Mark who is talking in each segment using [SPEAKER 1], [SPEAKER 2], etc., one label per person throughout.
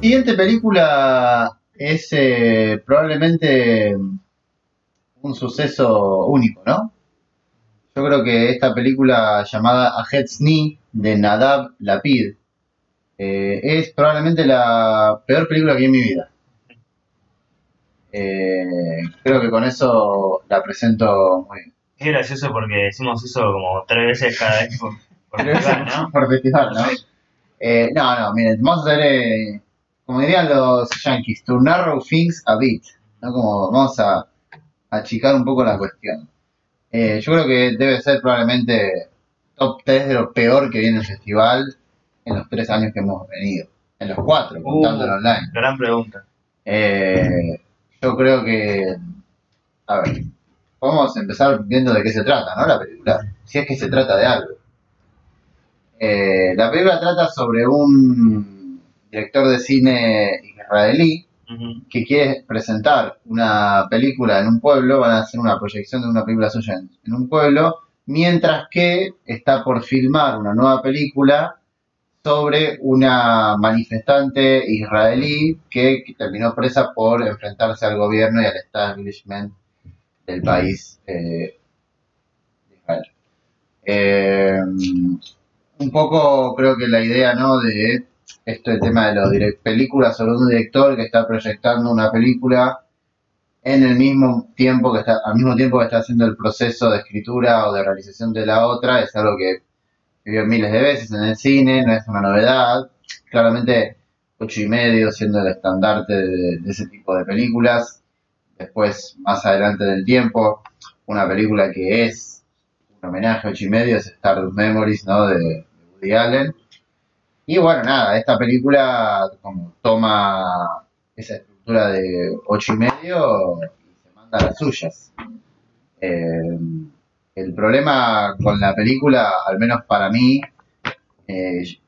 [SPEAKER 1] Siguiente película es eh, probablemente un suceso único, ¿no? Yo creo que esta película llamada A Head's Knee de Nadab Lapid eh, es probablemente la peor película que vi en mi vida. Eh, creo que con eso la presento muy bien.
[SPEAKER 2] Es gracioso porque decimos eso como tres veces cada vez por, por festival, ¿no?
[SPEAKER 1] Por festival, ¿no? Eh, no, no, miren, vamos a hacer, eh, como dirían los yankees, to narrow things a bit, ¿no? Como vamos a achicar un poco la cuestión. Eh, yo creo que debe ser probablemente top 3 de lo peor que viene el festival en los tres años que hemos venido. En los cuatro, contándolo
[SPEAKER 2] Uh,
[SPEAKER 1] online.
[SPEAKER 2] Gran pregunta.
[SPEAKER 1] Eh, yo creo que. A ver, vamos a empezar viendo de qué se trata, ¿no? La película. Si es que se trata de algo. Eh, la película trata sobre un director de cine israelí que quiere presentar una película en un pueblo, van a hacer una proyección de una película suya en, en un pueblo, mientras que está por filmar una nueva película sobre una manifestante israelí que, que terminó presa por enfrentarse al gobierno y al establishment del país eh, de Israel. Eh, un poco creo que la idea ¿no? de esto el tema de las películas sobre un director que está proyectando una película en el mismo tiempo que está al mismo tiempo que está haciendo el proceso de escritura o de realización de la otra es algo que vivió miles de veces en el cine no es una novedad. Claramente ocho y medio siendo el estandarte de, de ese tipo de películas. Después más adelante del tiempo una película que es un homenaje a ocho y medio es Stardust Memories ¿no? de, de Woody Allen y bueno, nada, esta película como toma esa estructura de ocho y medio y se manda a las suyas. Eh, el problema con la película, al menos para mí, eh, yo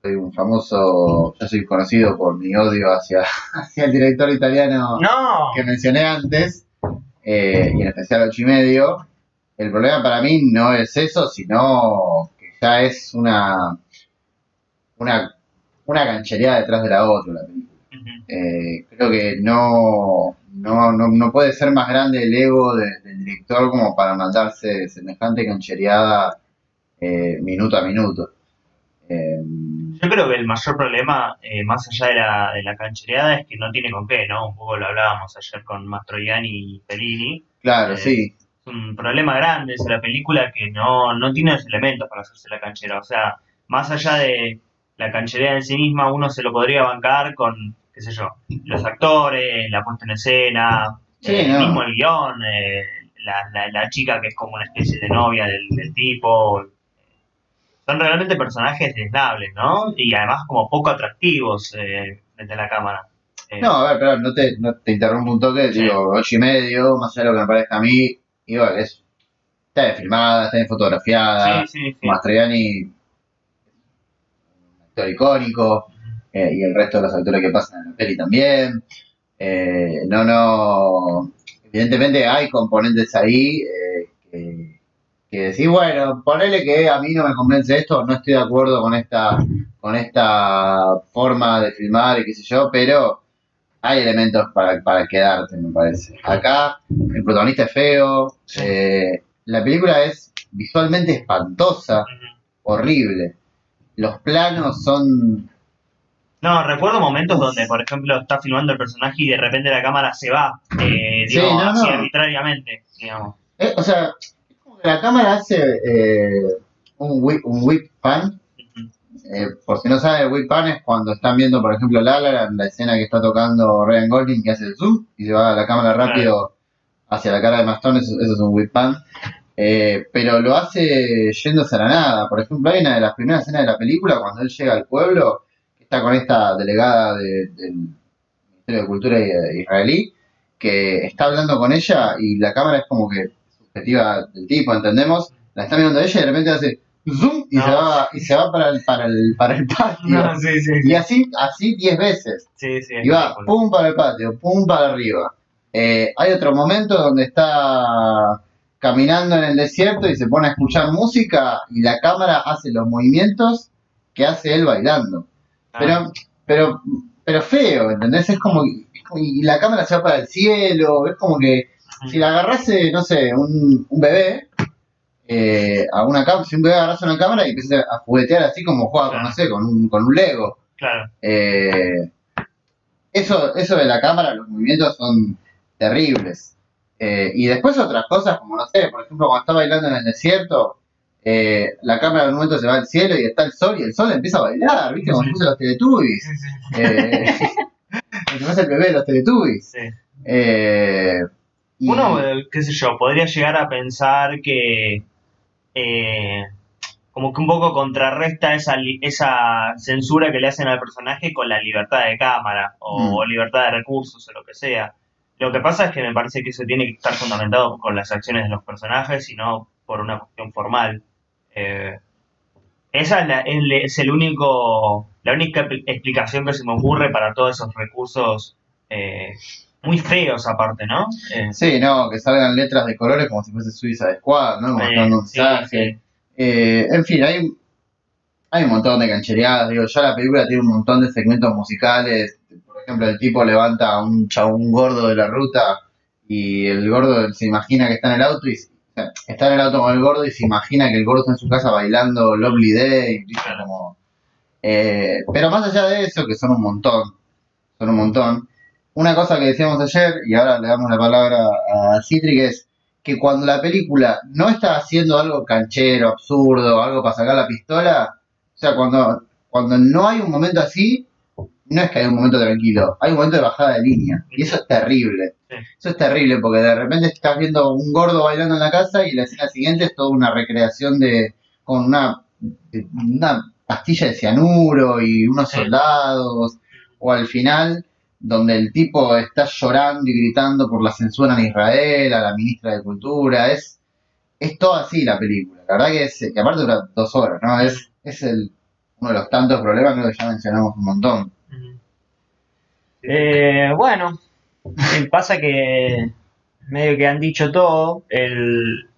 [SPEAKER 1] soy un famoso, yo soy conocido por mi odio hacia, hacia el director italiano
[SPEAKER 2] ¡No!
[SPEAKER 1] que mencioné antes, eh, y en especial ocho y medio. El problema para mí no es eso, sino que ya es una una, una canchereada detrás de la otra la película. Eh, creo que no, no, no, no puede ser más grande el ego de- del director como para mandarse semejante canchereada eh, minuto a minuto. Eh,
[SPEAKER 2] Yo creo que el mayor problema, eh, más allá de la, de la canchereada, es que no tiene con qué, ¿no? Un poco lo hablábamos ayer con Mastroianni y Fellini.
[SPEAKER 1] claro,
[SPEAKER 2] Eh,
[SPEAKER 1] sí,
[SPEAKER 2] Es un problema grande, es la película que no, no tiene los elementos para hacerse la canchera. O sea, más allá de la cancherea en sí misma, uno se lo podría bancar con, qué sé yo, los actores, la puesta en escena,
[SPEAKER 1] Sí,
[SPEAKER 2] eh,
[SPEAKER 1] no.
[SPEAKER 2] mismo el guion, eh, la, la, la chica que es como una especie de novia del, del tipo. Son realmente personajes desnables, ¿no? Y además como poco atractivos eh, frente a la cámara. Eh,
[SPEAKER 1] No, a ver, pero no te, no te interrumpo un toque,
[SPEAKER 2] Sí.
[SPEAKER 1] digo, ocho y medio, más allá de lo que me parezca a mí, digo, es, está bien filmada, está bien fotografiada,
[SPEAKER 2] sí,
[SPEAKER 1] actor icónico, eh, y el resto de los actores que pasan en la peli también. Eh, no, no, evidentemente hay componentes ahí eh, que, que decís, bueno, ponele que a mí no me convence esto, no estoy de acuerdo con esta, con esta forma de filmar y qué sé yo, pero hay elementos para, para quedarte, me parece. Acá el protagonista es feo, eh, la película es visualmente espantosa, horrible. Los planos son...
[SPEAKER 2] No, recuerdo momentos donde, por ejemplo, está filmando el personaje y de repente la cámara se va, eh,
[SPEAKER 1] Sí,
[SPEAKER 2] digo,
[SPEAKER 1] no,
[SPEAKER 2] así
[SPEAKER 1] no.
[SPEAKER 2] arbitrariamente, digamos.
[SPEAKER 1] eh, o sea, es como que la cámara hace eh, un, whip, un whip pan.
[SPEAKER 2] Ujú.
[SPEAKER 1] Eh, por si no saben, el whip pan es cuando están viendo, por ejemplo, La La la escena que está tocando Ryan Gosling, que hace el zoom y se va la cámara rápido hacia la cara de Mastón, eso, eso es un whip pan. Eh, pero lo hace yéndose a la nada. Por ejemplo, hay una de las primeras escenas de la película cuando él llega al pueblo, que está con esta delegada de- del Ministerio de Cultura i- israelí, que está hablando con ella y la cámara es como que subjetiva del tipo, ¿entendemos? La está mirando a ella y de repente hace zoom y
[SPEAKER 2] No.
[SPEAKER 1] se va y se va para el para el para el patio.
[SPEAKER 2] No, sí, sí,
[SPEAKER 1] Y así así 10 veces.
[SPEAKER 2] sí, sí, es
[SPEAKER 1] Y va pum para el patio, pum para arriba. Eh, hay otro momento donde está caminando en el desierto y se pone a escuchar música y la cámara hace los movimientos que hace él bailando.
[SPEAKER 2] Ah,
[SPEAKER 1] Pero, pero, pero feo, ¿entendés? Es como, es como- y la cámara se va para el cielo, es como que si la agarrase, no sé, un, un bebé, eh, a una cámara, si un bebé agarrase una cámara y empieza a juguetear así como juega, con,
[SPEAKER 2] Claro.
[SPEAKER 1] no sé, con un, con un Lego.
[SPEAKER 2] Claro.
[SPEAKER 1] Eh, eso, eso de la cámara, los movimientos son terribles. Eh, y después otras cosas, como no sé, por ejemplo, cuando está bailando en el desierto, eh, la cámara en un momento se va al cielo y está el sol y el sol empieza a bailar, ¿viste? Como si fuese los Teletubbies.
[SPEAKER 2] Sí, sí,
[SPEAKER 1] Eh, el bebé de los Teletubbies.
[SPEAKER 2] sí.
[SPEAKER 1] Eh, y-
[SPEAKER 2] Uno, eh, qué sé yo, podría llegar a pensar que eh, como que un poco contrarresta esa, esa censura que le hacen al personaje con la libertad de cámara o
[SPEAKER 1] Mm.
[SPEAKER 2] libertad de recursos o lo que sea. Lo que pasa es que me parece que eso tiene que estar fundamentado con las acciones de los personajes y no por una cuestión formal. Eh, esa es, la- es el único, la única expl- explicación que se me ocurre para todos esos recursos eh, muy feos aparte, ¿no? Eh,
[SPEAKER 1] Sí, no, que salgan letras de colores como si fuese Suiza Squad, ¿no? Un
[SPEAKER 2] sí,
[SPEAKER 1] mensaje.
[SPEAKER 2] sí.
[SPEAKER 1] Eh, en fin, hay, hay un montón de canchereadas. Digo, ya la película tiene un montón de segmentos musicales. Por ejemplo, el tipo levanta a un chabón gordo de la ruta y el gordo se imagina que está en el auto y está en el auto con el gordo y se imagina que el gordo está en su casa bailando Lovely Day. Como, eh, pero más allá de eso, que son un montón, son un montón. Una cosa que decíamos ayer, y ahora le damos la palabra a Citric, es que cuando la película no está haciendo algo canchero, absurdo, algo para sacar la pistola, o sea, cuando, cuando no hay un momento así, no es que hay un momento tranquilo, hay un momento de bajada de línea. Y eso es terrible.
[SPEAKER 2] Sí.
[SPEAKER 1] Eso es terrible porque de repente estás viendo un gordo bailando en la casa y la escena siguiente es toda una recreación de con una, una pastilla de cianuro y unos
[SPEAKER 2] Sí.
[SPEAKER 1] soldados. O al final, donde el tipo está llorando y gritando por la censura en Israel, a la ministra de Cultura. Es, es todo así la película. La verdad que es, que aparte dura dos horas, ¿no? Es, es el, uno de los tantos problemas, creo que ya mencionamos un montón.
[SPEAKER 3] Eh, bueno, eh, pasa que medio que han dicho todo. El,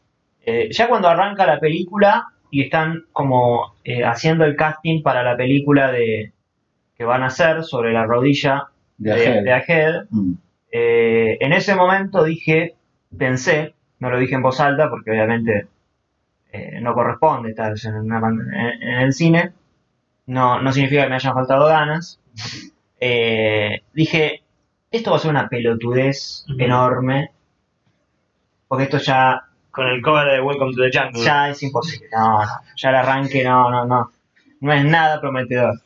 [SPEAKER 3] eh, ya cuando arranca la película y están como eh, haciendo el casting para la película de que van a hacer sobre la rodilla
[SPEAKER 1] De Ahead, Mm.
[SPEAKER 3] eh, en ese momento dije, pensé, no lo dije en voz alta porque obviamente no corresponde estar en, una en- en el cine, no, no significa que me hayan faltado ganas. Eh, dije, esto va a ser una pelotudez enorme, porque esto ya,
[SPEAKER 2] Con el cover de Welcome to the Jungle.
[SPEAKER 3] ya es imposible. No, no, ya el arranque no, no, no, no es nada prometedor.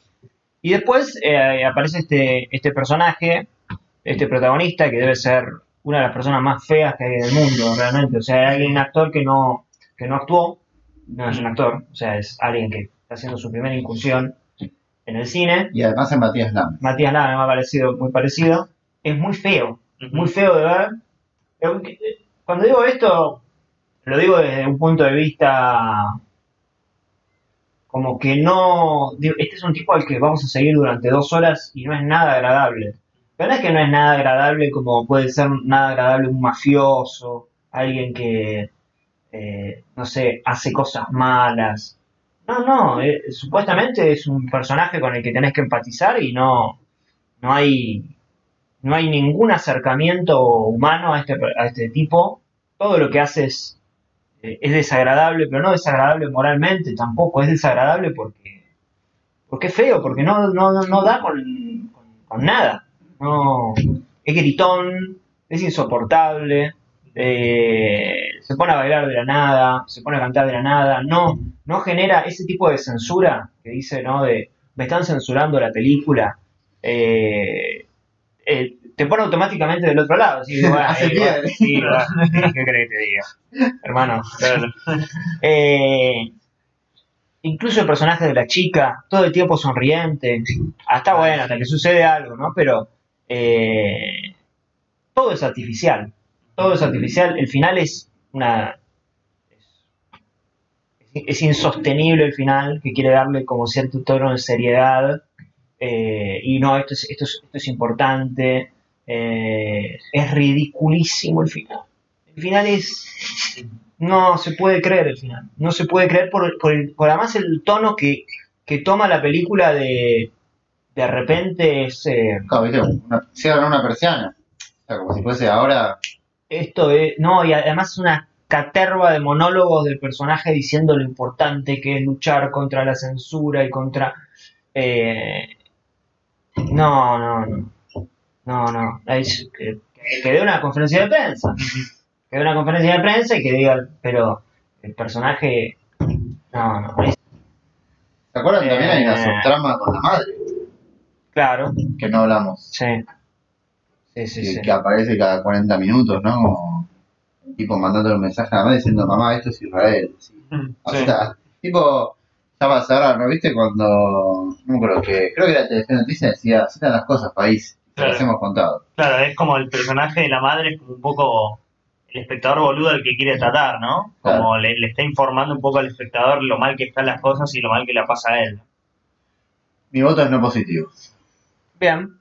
[SPEAKER 3] Y después eh, aparece este, este personaje, este protagonista, que debe ser una de las personas más feas que hay en el mundo, realmente. O sea, hay un actor que no, que no actuó, no es un actor, o sea, es alguien que está haciendo su primera incursión en el cine.
[SPEAKER 1] Y además en Matías Lam.
[SPEAKER 3] Matías Lama me ha parecido muy parecido. Es muy feo, muy feo de ver. Cuando digo esto, lo digo desde un punto de vista como que no, este es un tipo al que vamos a seguir durante dos horas y no es nada agradable. Pero no es que no es nada agradable como puede ser nada agradable un mafioso, alguien que, eh, no sé, hace cosas malas. No, no, eh, supuestamente es un personaje con el que tenés que empatizar y no, no hay, no hay ningún acercamiento humano a este, a este tipo. Todo lo que hace es, eh, es desagradable, pero no desagradable moralmente tampoco, es desagradable porque, porque es feo, porque no, no, no- no da con, con- con nada. No, es gritón, es insoportable, eh, se pone a bailar de la nada, se pone a cantar de la nada, no, no genera ese tipo de censura que dice, ¿no? De, me están censurando la película, eh, eh, te pone automáticamente del otro lado. Así, bueno, eh, sí, bueno, ¿Qué crees que te diga? Hermano. Eh, incluso el personaje de la chica, todo el tiempo sonriente. Hasta bueno, hasta que sucede algo, ¿no? Pero todo es artificial. Todo es artificial. El final es una. Es, insostenible el final, que quiere darle como cierto tono de seriedad. eh, y no, esto es, esto es, esto es importante. eh, es ridiculísimo el final. El final es. No se puede creer el final. No se puede creer por, por, el- por además el tono que, que toma la película de, de repente es... eh,
[SPEAKER 1] viste, una, cierran una persiana. O sea, como si fuese ahora.
[SPEAKER 3] Esto es... No, y además es una caterva de monólogos del personaje diciendo lo importante que es luchar contra la censura y contra... eh, no, no, no. No, no. Es que, que dé una conferencia de prensa. Que dé una conferencia de prensa y que diga, pero el personaje... No, no. es-
[SPEAKER 1] ¿Se acuerdan? También hay una
[SPEAKER 3] Eh.
[SPEAKER 1] subtrama con la madre,
[SPEAKER 3] claro,
[SPEAKER 1] que no hablamos.
[SPEAKER 3] sí. Sí, sí,
[SPEAKER 1] que,
[SPEAKER 3] sí.
[SPEAKER 1] que aparece cada 40 minutos, ¿no? Como tipo mandando un mensaje a la madre diciendo, mamá, esto es Israel. Sí. O sea, tipo, ya va a cerrar, ¿no? ¿Viste? Cuando, no acuerdo que, creo que la Telefe Noticias decía, así están las cosas, país. Te las
[SPEAKER 2] Claro.
[SPEAKER 1] hemos contado.
[SPEAKER 2] Claro, es como el personaje de la madre, es como un poco el espectador boludo al que quiere tratar, ¿no? Como
[SPEAKER 1] Claro.
[SPEAKER 2] le, le está informando un poco al espectador lo mal que están las cosas y lo mal que le pasa a él.
[SPEAKER 1] Mi voto es no positivo.
[SPEAKER 3] Bien.